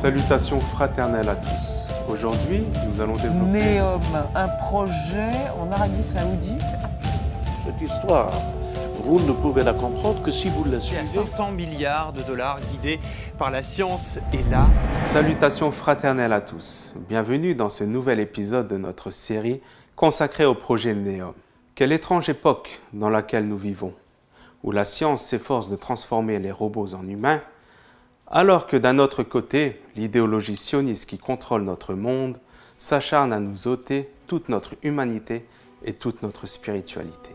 Salutations fraternelles à tous. Aujourd'hui, nous allons développer Neom, un projet en Arabie Saoudite. Cette histoire, vous ne pouvez la comprendre que si vous la suivez. 500 milliards de dollars guidés par la science et l'art. Salutations fraternelles à tous. Bienvenue dans ce nouvel épisode de notre série consacrée au projet Neom. Quelle étrange époque dans laquelle nous vivons, où la science s'efforce de transformer les robots en humains, alors que d'un autre côté, l'idéologie sioniste qui contrôle notre monde s'acharne à nous ôter toute notre humanité et toute notre spiritualité.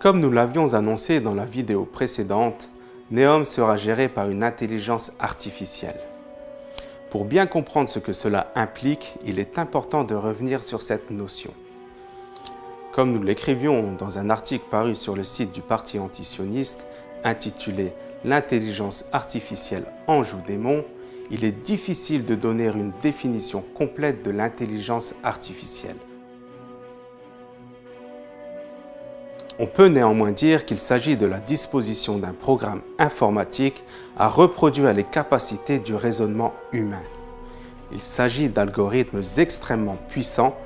Comme nous l'avions annoncé dans la vidéo précédente, Neom sera géré par une intelligence artificielle. Pour bien comprendre ce que cela implique, il est important de revenir sur cette notion. Comme nous l'écrivions dans un article paru sur le site du parti antisioniste intitulé L'intelligence artificielle ange démon, il est difficile de donner une définition complète de l'intelligence artificielle. On peut néanmoins dire qu'il s'agit de la disposition d'un programme informatique à reproduire les capacités du raisonnement humain. Il s'agit d'algorithmes extrêmement puissants,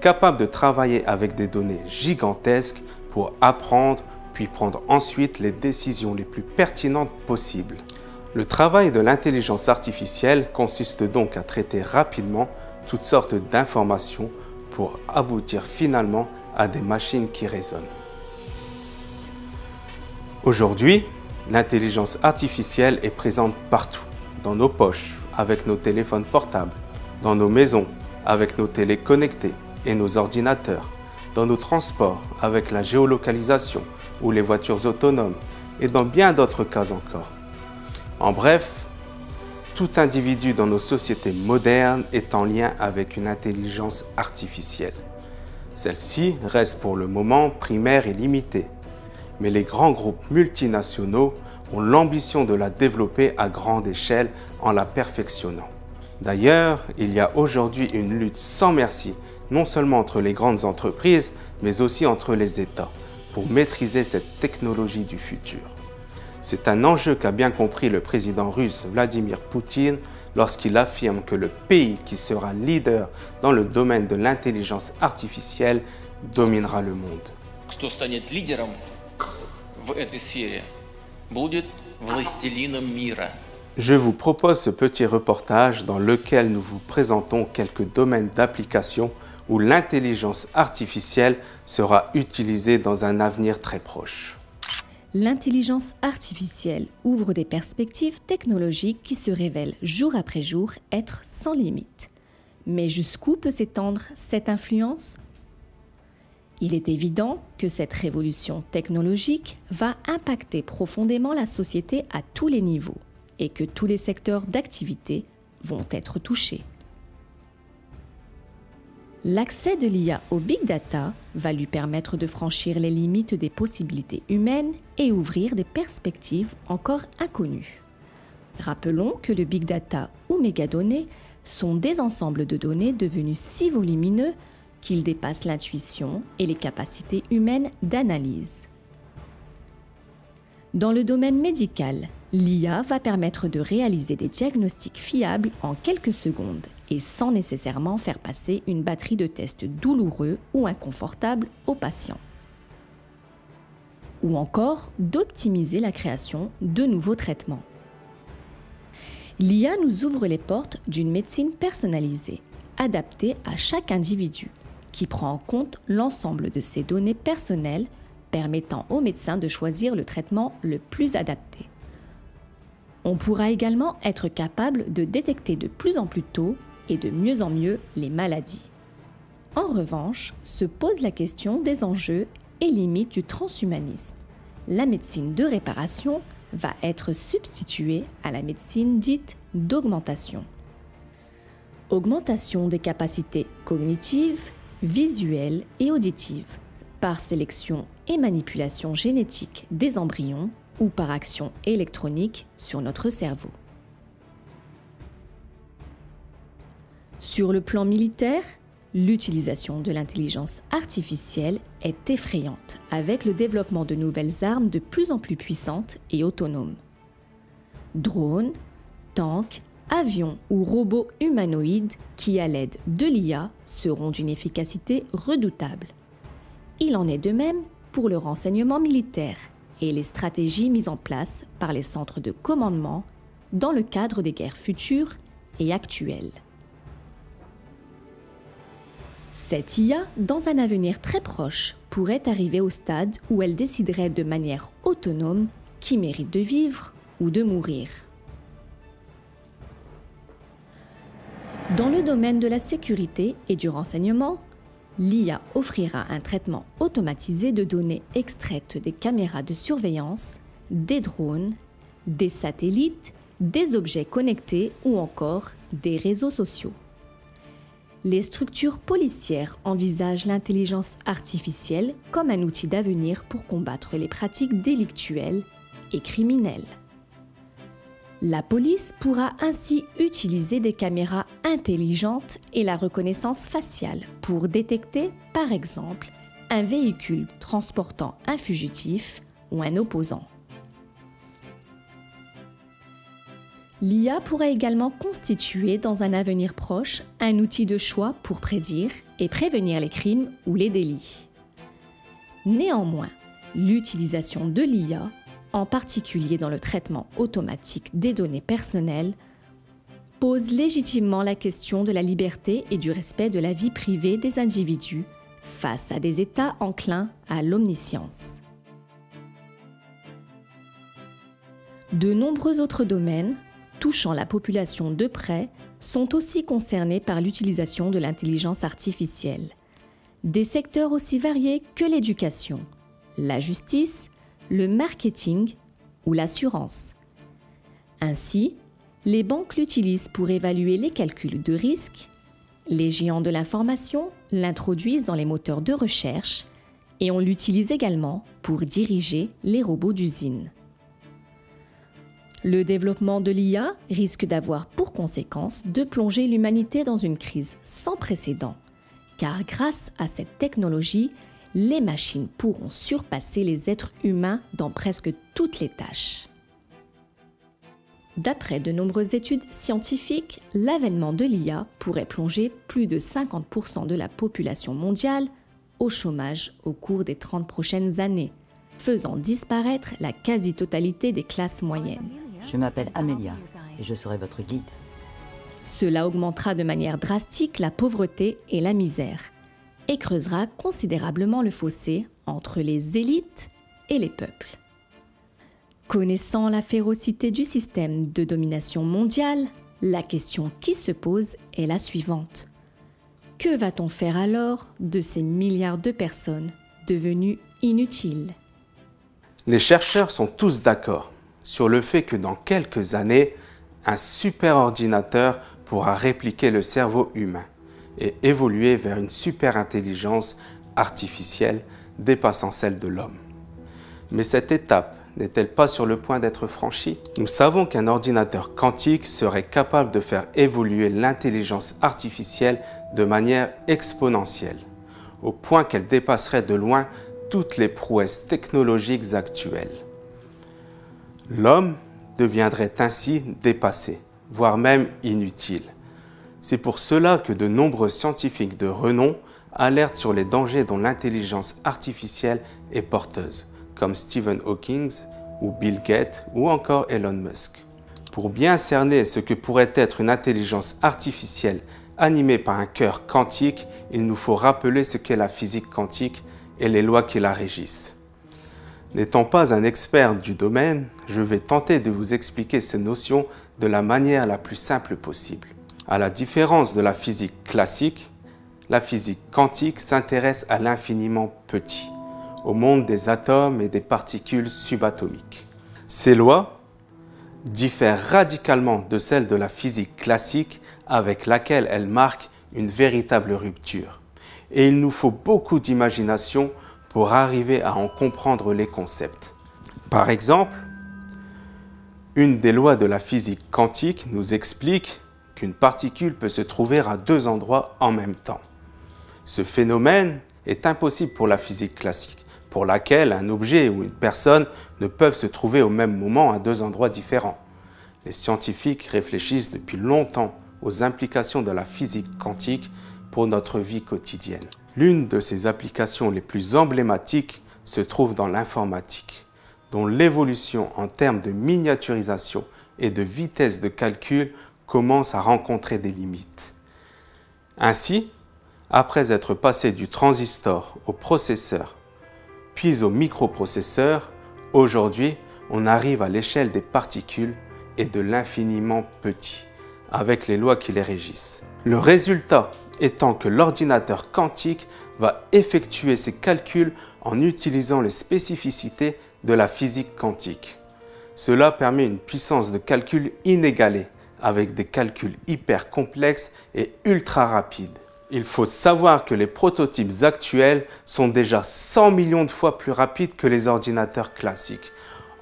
capables de travailler avec des données gigantesques pour apprendre puis prendre ensuite les décisions les plus pertinentes possibles. Le travail de l'intelligence artificielle consiste donc à traiter rapidement toutes sortes d'informations pour aboutir finalement à des machines qui raisonnent. Aujourd'hui, l'intelligence artificielle est présente partout, dans nos poches, avec nos téléphones portables, dans nos maisons, avec nos télés connectées et nos ordinateurs, dans nos transports, avec la géolocalisation ou les voitures autonomes, et dans bien d'autres cas encore. En bref, tout individu dans nos sociétés modernes est en lien avec une intelligence artificielle. Celle-ci reste pour le moment primaire et limitée mais les grands groupes multinationaux ont l'ambition de la développer à grande échelle en la perfectionnant. D'ailleurs, il y a aujourd'hui une lutte sans merci, non seulement entre les grandes entreprises, mais aussi entre les États, pour maîtriser cette technologie du futur. C'est un enjeu qu'a bien compris le président russe Vladimir Poutine lorsqu'il affirme que le pays qui sera leader dans le domaine de l'intelligence artificielle dominera le monde. Je vous propose ce petit reportage dans lequel nous vous présentons quelques domaines d'application où l'intelligence artificielle sera utilisée dans un avenir très proche. L'intelligence artificielle ouvre des perspectives technologiques qui se révèlent jour après jour être sans limite. Mais jusqu'où peut s'étendre cette influence? Il est évident que cette révolution technologique va impacter profondément la société à tous les niveaux et que tous les secteurs d'activité vont être touchés. L'accès de l'IA au big data va lui permettre de franchir les limites des possibilités humaines et ouvrir des perspectives encore inconnues. Rappelons que le big data ou mégadonnées sont des ensembles de données devenus si volumineux qu'ils dépassent l'intuition et les capacités humaines d'analyse. Dans le domaine médical, l'IA va permettre de réaliser des diagnostics fiables en quelques secondes et sans nécessairement faire passer une batterie de tests douloureux ou inconfortables aux patients. Ou encore d'optimiser la création de nouveaux traitements. L'IA nous ouvre les portes d'une médecine personnalisée, adaptée à chaque individu, qui prend en compte l'ensemble de ces données personnelles permettant au médecin de choisir le traitement le plus adapté. On pourra également être capable de détecter de plus en plus tôt et de mieux en mieux les maladies. En revanche, se pose la question des enjeux et limites du transhumanisme. La médecine de réparation va être substituée à la médecine dite d'augmentation. Augmentation des capacités cognitives, visuelles et auditives par sélection et manipulation génétique des embryons ou par action électronique sur notre cerveau. Sur le plan militaire, L'utilisation de l'intelligence artificielle est effrayante avec le développement de nouvelles armes de plus en plus puissantes et autonomes. Drones, tanks, avions ou robots humanoïdes qui, à l'aide de l'IA, seront d'une efficacité redoutable. Il en est de même pour le renseignement militaire et les stratégies mises en place par les centres de commandement dans le cadre des guerres futures et actuelles. Cette IA, dans un avenir très proche, pourrait arriver au stade où elle déciderait de manière autonome qui mérite de vivre ou de mourir. Dans le domaine de la sécurité et du renseignement, l'IA offrira un traitement automatisé de données extraites des caméras de surveillance, des drones, des satellites, des objets connectés ou encore des réseaux sociaux. Les structures policières envisagent l'intelligence artificielle comme un outil d'avenir pour combattre les pratiques délictuelles et criminelles. La police pourra ainsi utiliser des caméras intelligentes et la reconnaissance faciale pour détecter, par exemple, un véhicule transportant un fugitif ou un opposant. L'IA pourrait également constituer dans un avenir proche un outil de choix pour prédire et prévenir les crimes ou les délits. Néanmoins, l'utilisation de l'IA en particulier dans le traitement automatique des données personnelles, pose légitimement la question de la liberté et du respect de la vie privée des individus face à des États enclins à l'omniscience. De nombreux autres domaines, touchant la population de près, sont aussi concernés par l'utilisation de l'intelligence artificielle. Des secteurs aussi variés que l'éducation, la justice, le marketing ou l'assurance. Ainsi, les banques l'utilisent pour évaluer les calculs de risque, les géants de l'information l'introduisent dans les moteurs de recherche et on l'utilise également pour diriger les robots d'usine. Le développement de l'IA risque d'avoir pour conséquence de plonger l'humanité dans une crise sans précédent, car grâce à cette technologie, les machines pourront surpasser les êtres humains dans presque toutes les tâches. D'après de nombreuses études scientifiques, l'avènement de l'IA pourrait plonger plus de 50% de la population mondiale au chômage au cours des 30 prochaines années, faisant disparaître la quasi-totalité des classes moyennes. Je m'appelle Amelia et je serai votre guide. Cela augmentera de manière drastique la pauvreté et la misère, et creusera considérablement le fossé entre les élites et les peuples. Connaissant la férocité du système de domination mondiale, la question qui se pose est la suivante. Que va-t-on faire alors de ces milliards de personnes devenues inutiles? Les chercheurs sont tous d'accord sur le fait que dans quelques années, un superordinateur pourra répliquer le cerveau humain et évoluer vers une super-intelligence artificielle dépassant celle de l'homme. Mais cette étape n'est-elle pas sur le point d'être franchie? Nous savons qu'un ordinateur quantique serait capable de faire évoluer l'intelligence artificielle de manière exponentielle, au point qu'elle dépasserait de loin toutes les prouesses technologiques actuelles. L'homme deviendrait ainsi dépassé, voire même inutile. C'est pour cela que de nombreux scientifiques de renom alertent sur les dangers dont l'intelligence artificielle est porteuse, comme Stephen Hawking ou Bill Gates ou encore Elon Musk. Pour bien cerner ce que pourrait être une intelligence artificielle animée par un cœur quantique, il nous faut rappeler ce qu'est la physique quantique et les lois qui la régissent. N'étant pas un expert du domaine, je vais tenter de vous expliquer ces notions de la manière la plus simple possible. À la différence de la physique classique, la physique quantique s'intéresse à l'infiniment petit, au monde des atomes et des particules subatomiques. Ces lois diffèrent radicalement de celles de la physique classique avec laquelle elles marquent une véritable rupture. Et il nous faut beaucoup d'imagination pour arriver à en comprendre les concepts. Par exemple, une des lois de la physique quantique nous explique qu'une particule peut se trouver à deux endroits en même temps. Ce phénomène est impossible pour la physique classique, pour laquelle un objet ou une personne ne peuvent se trouver au même moment à deux endroits différents. Les scientifiques réfléchissent depuis longtemps aux implications de la physique quantique pour notre vie quotidienne. L'une de ces applications les plus emblématiques se trouve dans l'informatique, dont l'évolution en termes de miniaturisation et de vitesse de calcul commence à rencontrer des limites. Ainsi, après être passé du transistor au processeur, puis au microprocesseur, aujourd'hui, on arrive à l'échelle des particules et de l'infiniment petit, avec les lois qui les régissent. Le résultat étant que l'ordinateur quantique va effectuer ses calculs en utilisant les spécificités de la physique quantique. Cela permet une puissance de calcul inégalée, avec des calculs hyper complexes et ultra rapides. Il faut savoir que les prototypes actuels sont déjà 100 millions de fois plus rapides que les ordinateurs classiques.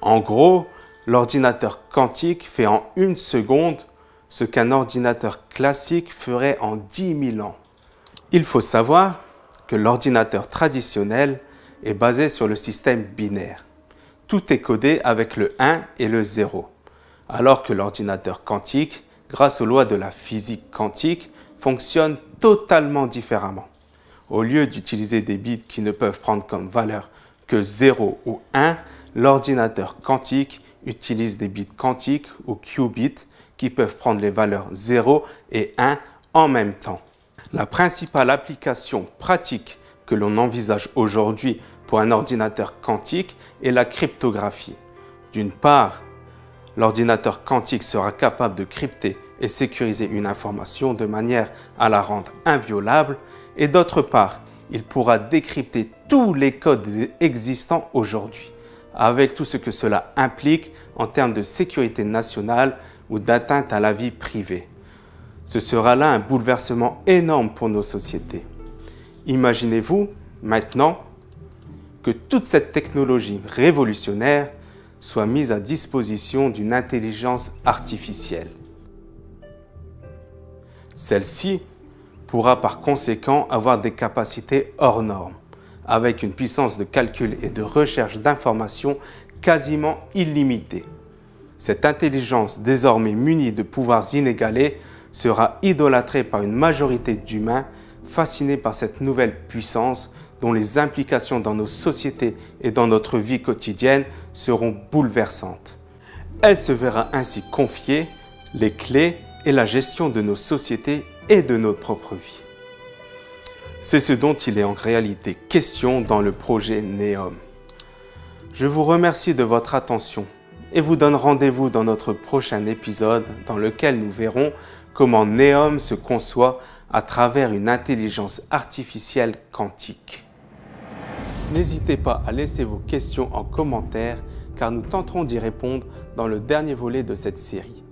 En gros, l'ordinateur quantique fait en une seconde ce qu'un ordinateur classique ferait en 10 000 ans. Il faut savoir que l'ordinateur traditionnel est basé sur le système binaire. Tout est codé avec le 1 et le 0, alors que l'ordinateur quantique, grâce aux lois de la physique quantique, fonctionne totalement différemment. Au lieu d'utiliser des bits qui ne peuvent prendre comme valeur que 0 ou 1, l'ordinateur quantique utilise des bits quantiques ou qubits qui peuvent prendre les valeurs 0 et 1 en même temps. La principale application pratique que l'on envisage aujourd'hui pour un ordinateur quantique est la cryptographie. D'une part, l'ordinateur quantique sera capable de crypter et sécuriser une information de manière à la rendre inviolable, et d'autre part, il pourra décrypter tous les codes existants aujourd'hui, avec tout ce que cela implique en termes de sécurité nationale ou d'atteinte à la vie privée. Ce sera là un bouleversement énorme pour nos sociétés. Imaginez-vous maintenant que toute cette technologie révolutionnaire soit mise à disposition d'une intelligence artificielle. Celle-ci pourra par conséquent avoir des capacités hors normes, avec une puissance de calcul et de recherche d'informations quasiment illimitée. Cette intelligence désormais munie de pouvoirs inégalés sera idolâtrée par une majorité d'humains fascinés par cette nouvelle puissance dont les implications dans nos sociétés et dans notre vie quotidienne seront bouleversantes. Elle se verra ainsi confier les clés et la gestion de nos sociétés et de notre propre vie. C'est ce dont il est en réalité question dans le projet NEOM. Je vous remercie de votre attention et vous donne rendez-vous dans notre prochain épisode dans lequel nous verrons comment Neom se conçoit à travers une intelligence artificielle quantique. N'hésitez pas à laisser vos questions en commentaire car nous tenterons d'y répondre dans le dernier volet de cette série.